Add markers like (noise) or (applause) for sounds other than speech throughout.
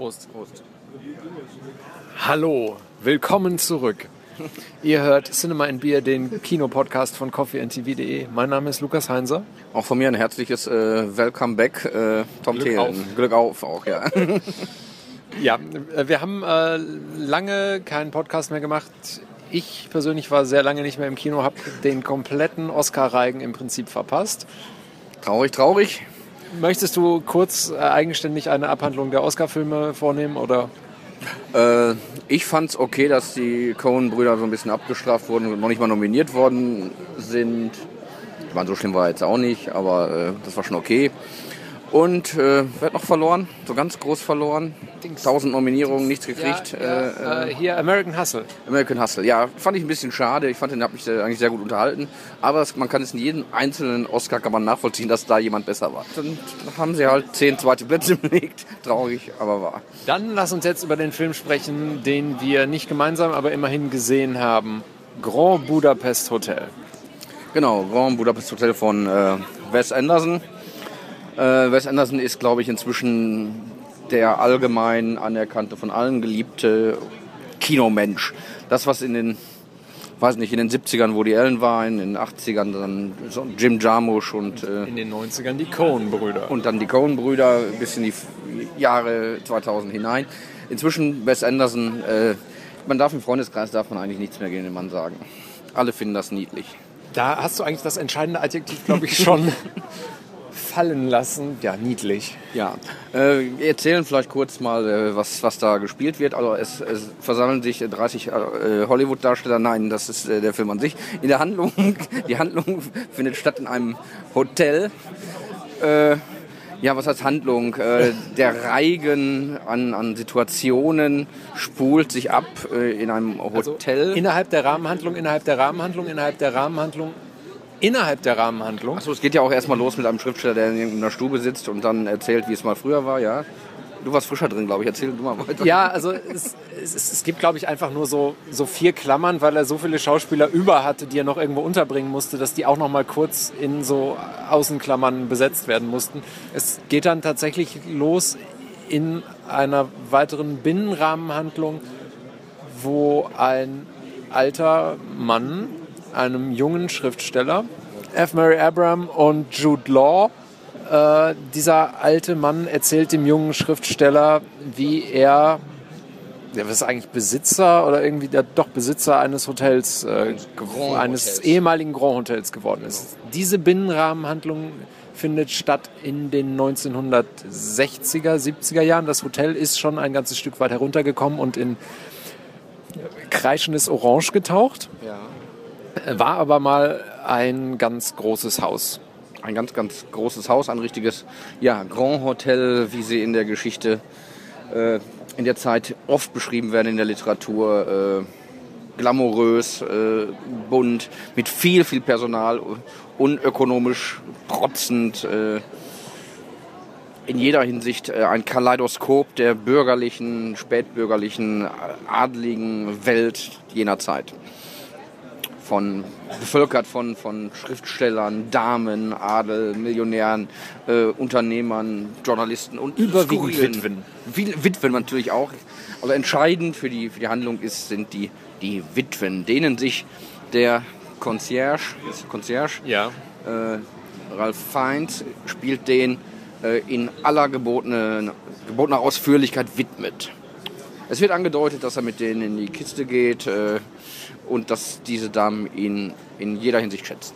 Prost. Prost. Hallo, willkommen zurück. Ihr hört Cinema and Beer, den Kinopodcast von coffeeandtv.de. Mein Name ist Lukas Heinser. Auch von mir ein herzliches äh, Welcome back, äh, Tom Glück Thelen. auf. Glück auf auch, ja. (laughs) Ja, äh, wir haben äh, lange keinen Podcast mehr gemacht. Ich persönlich war sehr lange nicht mehr im Kino, habe den kompletten Oscar-Reigen im Prinzip verpasst. traurig, traurig. Möchtest du kurz äh, eigenständig eine Abhandlung der Oscar-Filme vornehmen oder? Äh, ich fand's okay, dass die Coen-Brüder so ein bisschen abgestraft wurden und noch nicht mal nominiert worden sind. Ich meine, so schlimm war jetzt auch nicht, aber äh, das war schon okay. Und äh, wer hat noch verloren? So ganz groß verloren. Dings. 1000 Nominierungen, nichts gekriegt. Ja, ja, äh, hier American Hustle. American Hustle, ja, fand ich ein bisschen schade. Ich fand den hat mich äh, eigentlich sehr gut unterhalten. Aber es, man kann es in jedem einzelnen Oscar kann man nachvollziehen, dass da jemand besser war. Dann haben sie halt zehn zweite Plätze (laughs) belegt. Traurig, aber wahr. Dann lass uns jetzt über den Film sprechen, den wir nicht gemeinsam, aber immerhin gesehen haben. Grand Budapest Hotel. Genau, Grand Budapest Hotel von äh, Wes Anderson. Äh, Wes Anderson ist, glaube ich, inzwischen der allgemein anerkannte, von allen geliebte Kinomensch. Das, was in den, weiß nicht, in den 70ern Woody Allen war, in den 80ern dann Jim Jarmusch und, äh, In den 90ern die Coen-Brüder. und dann die Coen-Brüder bis in die Jahre 2000 hinein. Inzwischen Wes Anderson, äh, man darf im Freundeskreis darf man eigentlich nichts mehr gegen den Mann sagen. Alle finden das niedlich. Da hast du eigentlich das entscheidende Adjektiv, glaube ich, schon (laughs) fallen lassen. Ja, niedlich. Ja, äh, wir erzählen vielleicht kurz mal, äh, was, was da gespielt wird. Also es, es versammeln sich äh, 30 äh, Hollywood-Darsteller. Nein, das ist äh, der Film an sich. In der Handlung, (laughs) die Handlung findet statt in einem Hotel. Äh, ja, was heißt Handlung? Äh, der Reigen an, an Situationen spult sich ab äh, in einem Hotel. Also Innerhalb der Rahmenhandlung, innerhalb der Rahmenhandlung, innerhalb der Rahmenhandlung, innerhalb der Rahmenhandlung. Achso, es geht ja auch erstmal los mit einem Schriftsteller, der in irgendeiner Stube sitzt und dann erzählt, wie es mal früher war, ja. Du warst frischer drin, glaube ich. Erzähl du mal weiter. Ja, also es, es, es es gibt, glaube ich, einfach nur so, so vier Klammern, weil er so viele Schauspieler über hatte, die er noch irgendwo unterbringen musste, dass die auch noch mal kurz in so Außenklammern besetzt werden mussten. Es geht dann tatsächlich los in einer weiteren Binnenrahmenhandlung, wo ein alter Mann einem jungen Schriftsteller, F. Mary Abram und Jude Law, äh, dieser alte Mann erzählt dem jungen Schriftsteller, wie er, der ist eigentlich Besitzer oder irgendwie der doch Besitzer eines Hotels, äh, Grand eines Hotels. ehemaligen Grand Hotels geworden ist. Diese Binnenrahmenhandlung findet statt in den 1960er, 70er Jahren. Das Hotel ist schon ein ganzes Stück weit heruntergekommen und in kreischendes Orange getaucht, Ja. War aber mal ein ganz großes Haus. Ein ganz, ganz großes Haus, ein richtiges ja, Grand Hotel, wie sie in der Geschichte äh, in der Zeit oft beschrieben werden in der Literatur. Äh, glamourös, äh, bunt, mit viel, viel Personal, unökonomisch, protzend. Äh, in jeder Hinsicht äh, ein Kaleidoskop der bürgerlichen, spätbürgerlichen, adligen Welt jener Zeit. Von, bevölkert von, von Schriftstellern, Damen, Adel, Millionären, äh, Unternehmern, Journalisten und Überwiegend Witwen. Witwen natürlich auch. Also entscheidend für die, für die Handlung ist, sind die, die Witwen, denen sich der Concierge, ist Concierge Ja. äh, Ralph Fiennes spielt den äh, in aller gebotene, gebotener Ausführlichkeit widmet. Es wird angedeutet, dass er mit denen in die Kiste geht äh, und dass diese Damen ihn in jeder Hinsicht schätzen.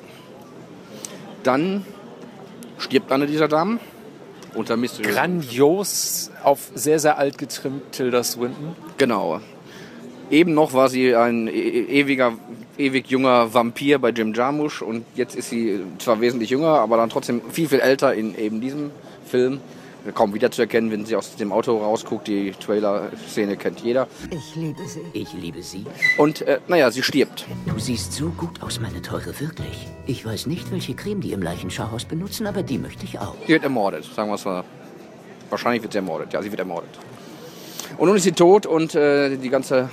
Dann stirbt eine dieser Damen unter mysteriösen Grandios, auf sehr, sehr alt getrimmt Tilda Swinton. Genau. Eben noch war sie ein e- e- ewiger, ewig junger Vampir bei Jim Jarmusch und jetzt ist sie zwar wesentlich jünger, aber dann trotzdem viel, viel älter in eben diesem Film. Kaum wiederzuerkennen, wenn sie aus dem Auto rausguckt. Die Trailer-Szene kennt jeder. Ich liebe sie. Ich liebe Sie. Und äh, naja, sie stirbt. Du siehst so gut aus, meine Teure, wirklich. Ich weiß nicht, welche Creme die im Leichenschauhaus benutzen, aber die möchte ich auch. Sie wird ermordet, sagen wir es mal. Wahrscheinlich wird sie ermordet. Ja, sie wird ermordet. Und nun ist sie tot und äh, die ganze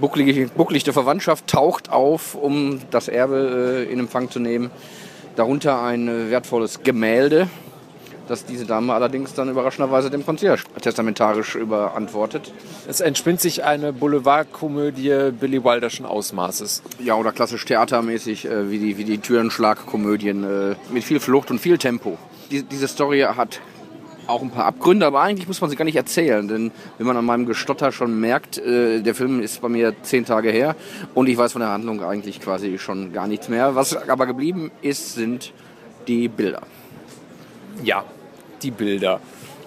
bucklige, bucklige Verwandtschaft taucht auf, um das Erbe äh, in Empfang zu nehmen. Darunter ein äh, wertvolles Gemälde, dass diese Dame allerdings dann überraschenderweise dem Concierge testamentarisch überantwortet. Es entspinnt sich eine Boulevardkomödie Billy Wilderschen Ausmaßes. Ja, oder klassisch theatermäßig, äh, wie die, wie die Türenschlagkomödien, äh, mit viel Flucht und viel Tempo. Die, diese Story hat auch ein paar Abgründe, aber eigentlich muss man sie gar nicht erzählen, denn wenn man an meinem Gestotter schon merkt, äh, der Film ist bei mir zehn Tage her und ich weiß von der Handlung eigentlich quasi schon gar nichts mehr. Was aber geblieben ist, sind die Bilder. Ja, die Bilder.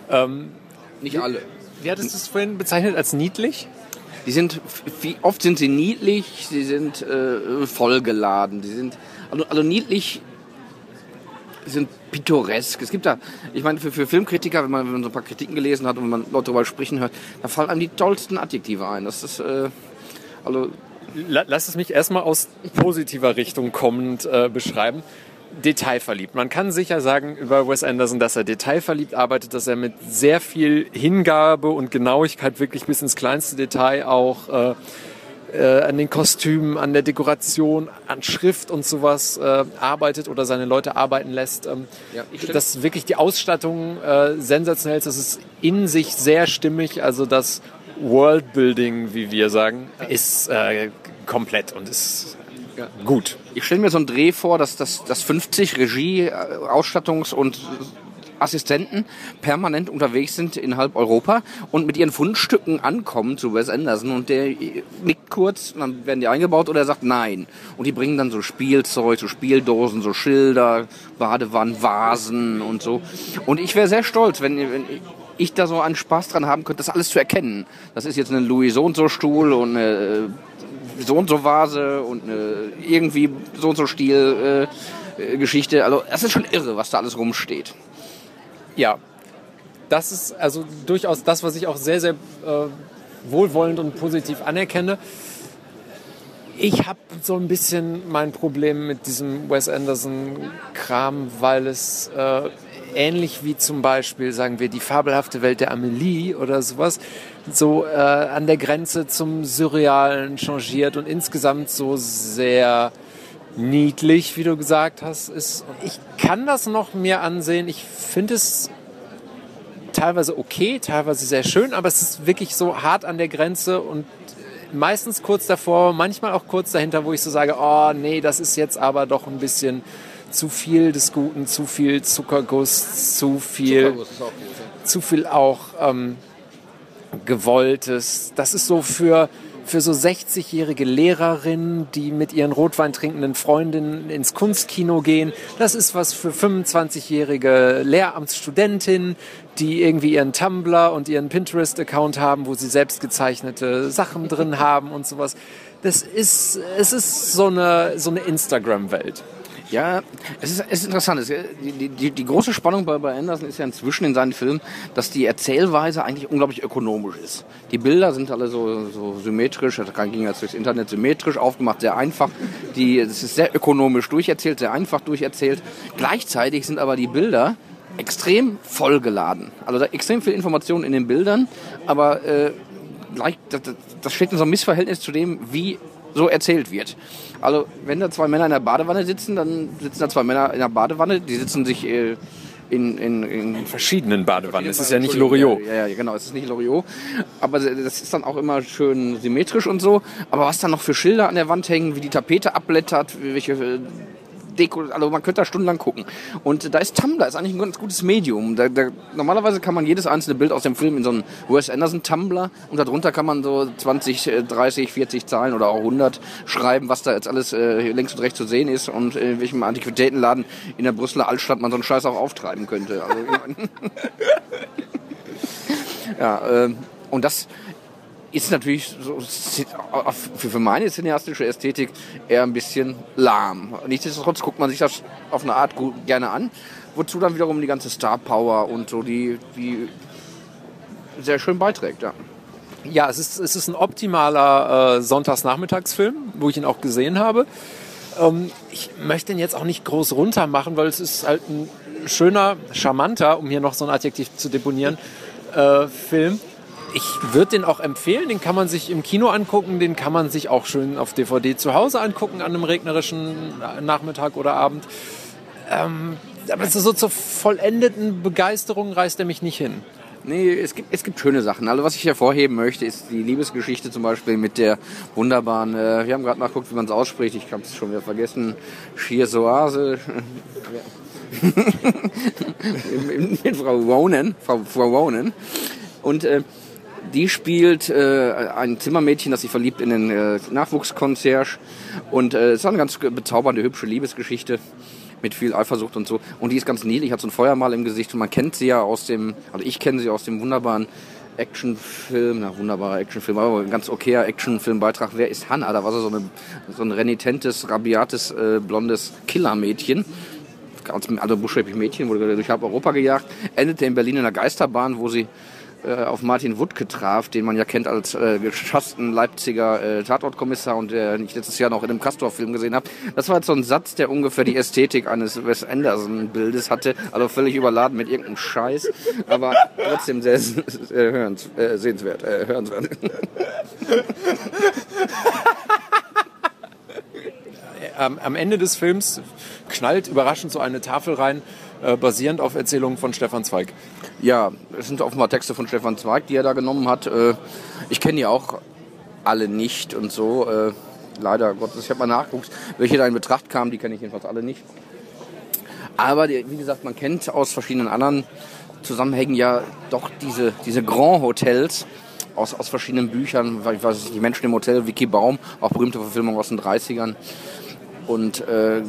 Ähm, Nicht alle. wie hattest du es vorhin bezeichnet als niedlich? Die sind, wie oft sind sie niedlich, sie sind äh, vollgeladen, die sind, also, also niedlich sind pittoresk. Es gibt da, ich meine, für, für Filmkritiker, wenn man, wenn man so ein paar Kritiken gelesen hat und wenn man Leute darüber sprechen hört, da fallen einem die tollsten Adjektive ein. Das ist, äh, also, La- Lass es mich erstmal aus positiver Richtung kommend äh, beschreiben. Detailverliebt. Man kann sicher sagen über Wes Anderson, dass er detailverliebt arbeitet, dass er mit sehr viel Hingabe und Genauigkeit wirklich bis ins kleinste Detail auch äh, äh, an den Kostümen, an der Dekoration, an Schrift und sowas äh, arbeitet oder seine Leute arbeiten lässt. Ähm, Ja, dass wirklich die Ausstattung äh, sensationell ist, das ist in sich sehr stimmig, also das Worldbuilding, wie wir sagen, ist äh, komplett und ist Ja. gut. ich stelle mir so einen Dreh vor, dass das dass 50 Regie, äh, Ausstattungs- und Assistenten permanent unterwegs sind in halb Europa und mit ihren Fundstücken ankommen zu Wes Anderson und der nickt kurz, und dann werden die eingebaut oder er sagt nein. Und die bringen dann so Spielzeug, so Spieldosen, so Schilder, Badewannen, Vasen und so. Und ich wäre sehr stolz, wenn, wenn ich da so einen Spaß dran haben könnte, das alles zu erkennen. Das ist jetzt ein Louis so und so Stuhl und eine so und so Vase und eine irgendwie so und so Stil äh, äh, Geschichte. Also das ist schon irre, was da alles rumsteht. Ja, das ist also durchaus das, was ich auch sehr, sehr äh, wohlwollend und positiv anerkenne. Ich habe so ein bisschen mein Problem mit diesem Wes Anderson-Kram, weil es äh, ähnlich wie zum Beispiel, sagen wir, die fabelhafte Welt der Amelie oder sowas, so äh, an der Grenze zum Surrealen changiert und insgesamt so sehr niedlich, wie du gesagt hast, ist. Ich kann das noch mir ansehen. Ich finde es teilweise okay, teilweise sehr schön, aber es ist wirklich so hart an der Grenze und meistens kurz davor, manchmal auch kurz dahinter, wo ich so sage, oh nee, das ist jetzt aber doch ein bisschen zu viel des Guten, zu viel Zuckerguss, zu viel, zu viel auch ähm, Gewolltes. Das ist so für, für so 60-jährige Lehrerinnen, die mit ihren Rotwein trinkenden Freundinnen ins Kunstkino gehen. Das ist was für 25-jährige Lehramtsstudentinnen, die irgendwie ihren Tumblr und ihren Pinterest-Account haben, wo sie selbst gezeichnete Sachen drin haben und sowas. Das ist, es ist so eine, so eine Instagram-Welt. Ja, es ist, es ist interessant. Es, die, die, die große Spannung bei, bei Anderson ist ja inzwischen in seinen Filmen, dass die Erzählweise eigentlich unglaublich ökonomisch ist. Die Bilder sind alle so, so symmetrisch, das ging jetzt durchs Internet symmetrisch aufgemacht, sehr einfach. Die, es ist sehr ökonomisch durcherzählt, sehr einfach durcherzählt. Gleichzeitig sind aber die Bilder extrem vollgeladen. Also da extrem viel Information in den Bildern, aber äh, gleich, das- das steht in so einem Missverhältnis zu dem, wie so erzählt wird. Also wenn da zwei Männer in der Badewanne sitzen, dann sitzen da zwei Männer in der Badewanne, die sitzen sich äh, in, in, in Verschiedenen Badewannen. Es ist ja nicht Loriot. Ja, ja, genau, es ist nicht Loriot. Aber das ist dann auch immer schön symmetrisch und so. Aber was dann noch für Schilder an der Wand hängen, wie die Tapete abblättert, welche äh, Deko, also man könnte da stundenlang gucken. Und da ist Tumblr, ist eigentlich ein ganz gutes Medium. Da, da, normalerweise kann man jedes einzelne Bild aus dem Film in so einen Wes Anderson Tumblr und darunter kann man so 20, äh, 30, 40 Zahlen oder auch 100 schreiben, was da jetzt alles äh, links und rechts zu sehen ist und äh, in welchem Antiquitätenladen in der Brüsseler Altstadt man so einen Scheiß auch auftreiben könnte. Also, (laughs) ja, ähm, und das ist natürlich so, für meine cineastische Ästhetik eher ein bisschen lahm. Nichtsdestotrotz guckt man sich das auf eine Art gerne an, wozu dann wiederum die ganze Star Power und so die, die sehr schön beiträgt. Ja. Ja, es ist, es ist ein optimaler äh, Sonntagsnachmittagsfilm, wo ich ihn auch gesehen habe. Ähm, ich möchte ihn jetzt auch nicht groß runter machen, weil es ist halt ein schöner, charmanter, um hier noch so ein Adjektiv zu deponieren, äh, Film. Ich würde den auch empfehlen, den kann man sich im Kino angucken, den kann man sich auch schön auf DVD zu Hause angucken an einem regnerischen Nachmittag oder Abend. Ähm, aber so zur vollendeten Begeisterung reißt er mich nicht hin. Nee, es gibt, es gibt schöne Sachen. Also was ich hervorheben möchte, ist die Liebesgeschichte zum Beispiel mit der wunderbaren, äh, wir haben gerade nachgeguckt, wie man es ausspricht, ich habe es schon wieder vergessen, Schiersoase. (laughs) mit Frau Ronan, Frau, Frau Ronan. Und äh, die spielt äh, ein Zimmermädchen, das sich verliebt in den äh, Nachwuchskonzerge. Und äh, es ist eine ganz bezaubernde, hübsche Liebesgeschichte mit viel Eifersucht und so. Und die ist ganz niedlich, hat so ein Feuermal im Gesicht und man kennt sie ja aus dem, also ich kenne sie aus dem wunderbaren Actionfilm, na wunderbarer Actionfilm, aber ein ganz okayer Actionfilmbeitrag. Wer ist Hannah? Da war sie so, eine, so ein renitentes, rabiates, äh, blondes Killermädchen. Also buchstäblich Mädchen, wurde durch halb Europa gejagt, endete in Berlin in einer Geisterbahn, wo sie äh, auf Martin Wuttke traf, den man ja kennt als äh, geschassten Leipziger äh, Tatortkommissar und der ich letztes Jahr noch in einem Castor-Film gesehen habe. Das war jetzt so ein Satz, der ungefähr die Ästhetik eines Wes Anderson-Bildes hatte, also völlig überladen mit irgendeinem Scheiß, aber trotzdem sehr, sehr hörens, äh, sehenswert, äh, hörenswert. (laughs) am, am Ende des Films knallt überraschend so eine Tafel rein, äh, basierend auf Erzählungen von Stefan Zweig. Ja, es sind offenbar Texte von Stefan Zweig, die er da genommen hat. Äh, ich kenne die auch alle nicht und so. Äh, leider Gottes. Ich habe mal nachgeguckt, welche da in Betracht kamen. Die kenne ich jedenfalls alle nicht. Aber die, wie gesagt, man kennt aus verschiedenen anderen Zusammenhängen ja doch diese, diese Grand Hotels aus, aus verschiedenen Büchern. Ich weiß nicht, die Menschen im Hotel, Vicky Baum, auch berühmte Verfilmungen aus den 30ern. Und äh,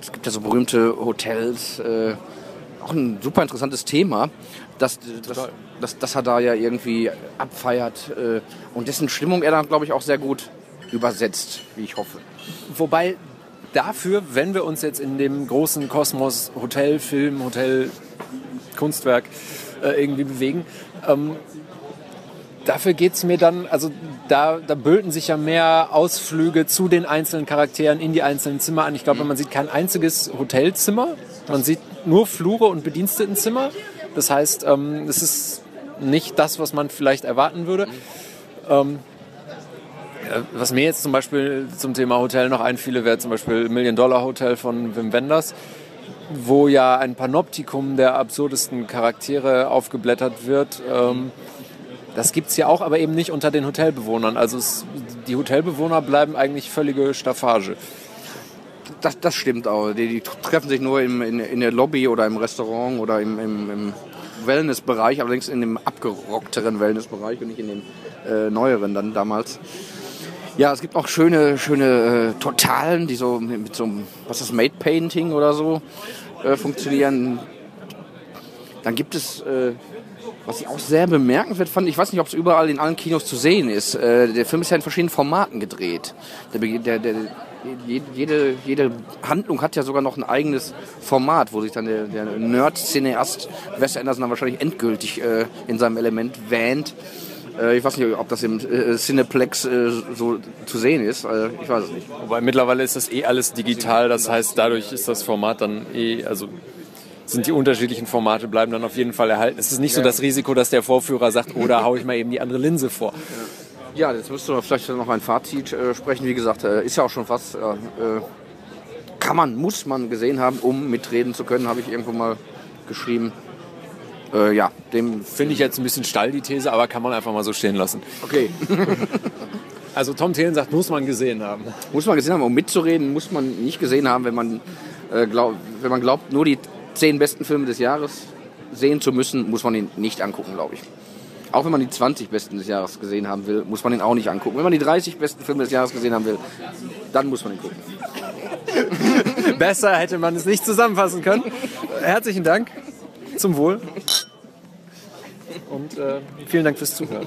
es gibt ja so berühmte Hotels, äh, auch ein super interessantes Thema, dass, dass, dass, dass er da ja irgendwie abfeiert äh, und dessen Stimmung er dann, glaube ich, auch sehr gut übersetzt, wie ich hoffe. Wobei dafür, wenn wir uns jetzt in dem großen Kosmos Hotel, Film, Hotel, Kunstwerk äh, irgendwie bewegen, ähm, dafür geht es mir dann, also da, da bölten sich ja mehr Ausflüge zu den einzelnen Charakteren in die einzelnen Zimmer an. Ich glaube, man sieht kein einziges Hotelzimmer, man sieht nur Flure und Bedienstetenzimmer. Das heißt, ähm, es ist nicht das, was man vielleicht erwarten würde. Ähm, was mir jetzt zum Beispiel zum Thema Hotel noch einfiele, wäre zum Beispiel Million Dollar Hotel von Wim Wenders, wo ja ein Panoptikum der absurdesten Charaktere aufgeblättert wird. Ähm, das gibt es ja auch, aber eben nicht unter den Hotelbewohnern. Also es, die Hotelbewohner bleiben eigentlich völlige Staffage. Das, das stimmt auch. Die, die treffen sich nur im, in, in, der Lobby oder im Restaurant oder im, im, im Wellnessbereich, allerdings in dem abgerockteren Wellnessbereich und nicht in dem äh, neueren dann damals. Ja, es gibt auch schöne, schöne äh, Totalen, die so mit so einem, was ist das, Made Painting oder so äh, funktionieren. Dann gibt es äh, was ich auch sehr bemerkenswert fand, ich weiß nicht, ob es überall in allen Kinos zu sehen ist. Äh, der Film ist ja in verschiedenen Formaten gedreht. Der, der, der, jede, jede Handlung hat ja sogar noch ein eigenes Format, wo sich dann der, der Nerd-Cineast Wes Anderson dann wahrscheinlich endgültig äh, in seinem Element wähnt. Äh, ich weiß nicht, ob das im äh, Cineplex äh, so zu sehen ist. Ich weiß es nicht. Wobei mittlerweile ist das eh alles digital. Das heißt, dadurch ist das Format dann eh, also sind die unterschiedlichen Formate bleiben dann auf jeden Fall erhalten. Es ist nicht so das Risiko, dass der Vorführer sagt, oder oh, haue ich mal eben die andere Linse vor. Ja, jetzt müsste man vielleicht noch ein Fazit äh, sprechen. Wie gesagt, äh, ist ja auch schon fast, äh, kann man, muss man gesehen haben, um mitreden zu können, habe ich irgendwo mal geschrieben. Äh, ja, dem finde ich jetzt ein bisschen steil die These, aber kann man einfach mal so stehen lassen. Okay. (laughs) also Tom Thelen sagt, muss man gesehen haben. Muss man gesehen haben, um mitzureden, muss man nicht gesehen haben, wenn man, äh, glaub, wenn man glaubt, nur die zehn besten Filme des Jahres sehen zu müssen, muss man ihn nicht angucken, glaube ich. Auch wenn man die 20 besten des Jahres gesehen haben will, muss man ihn auch nicht angucken. Wenn man die 30 besten Filme des Jahres gesehen haben will, dann muss man ihn gucken. (laughs) Besser hätte man es nicht zusammenfassen können. Herzlichen Dank. Zum Wohl. Und äh, vielen Dank fürs Zuhören.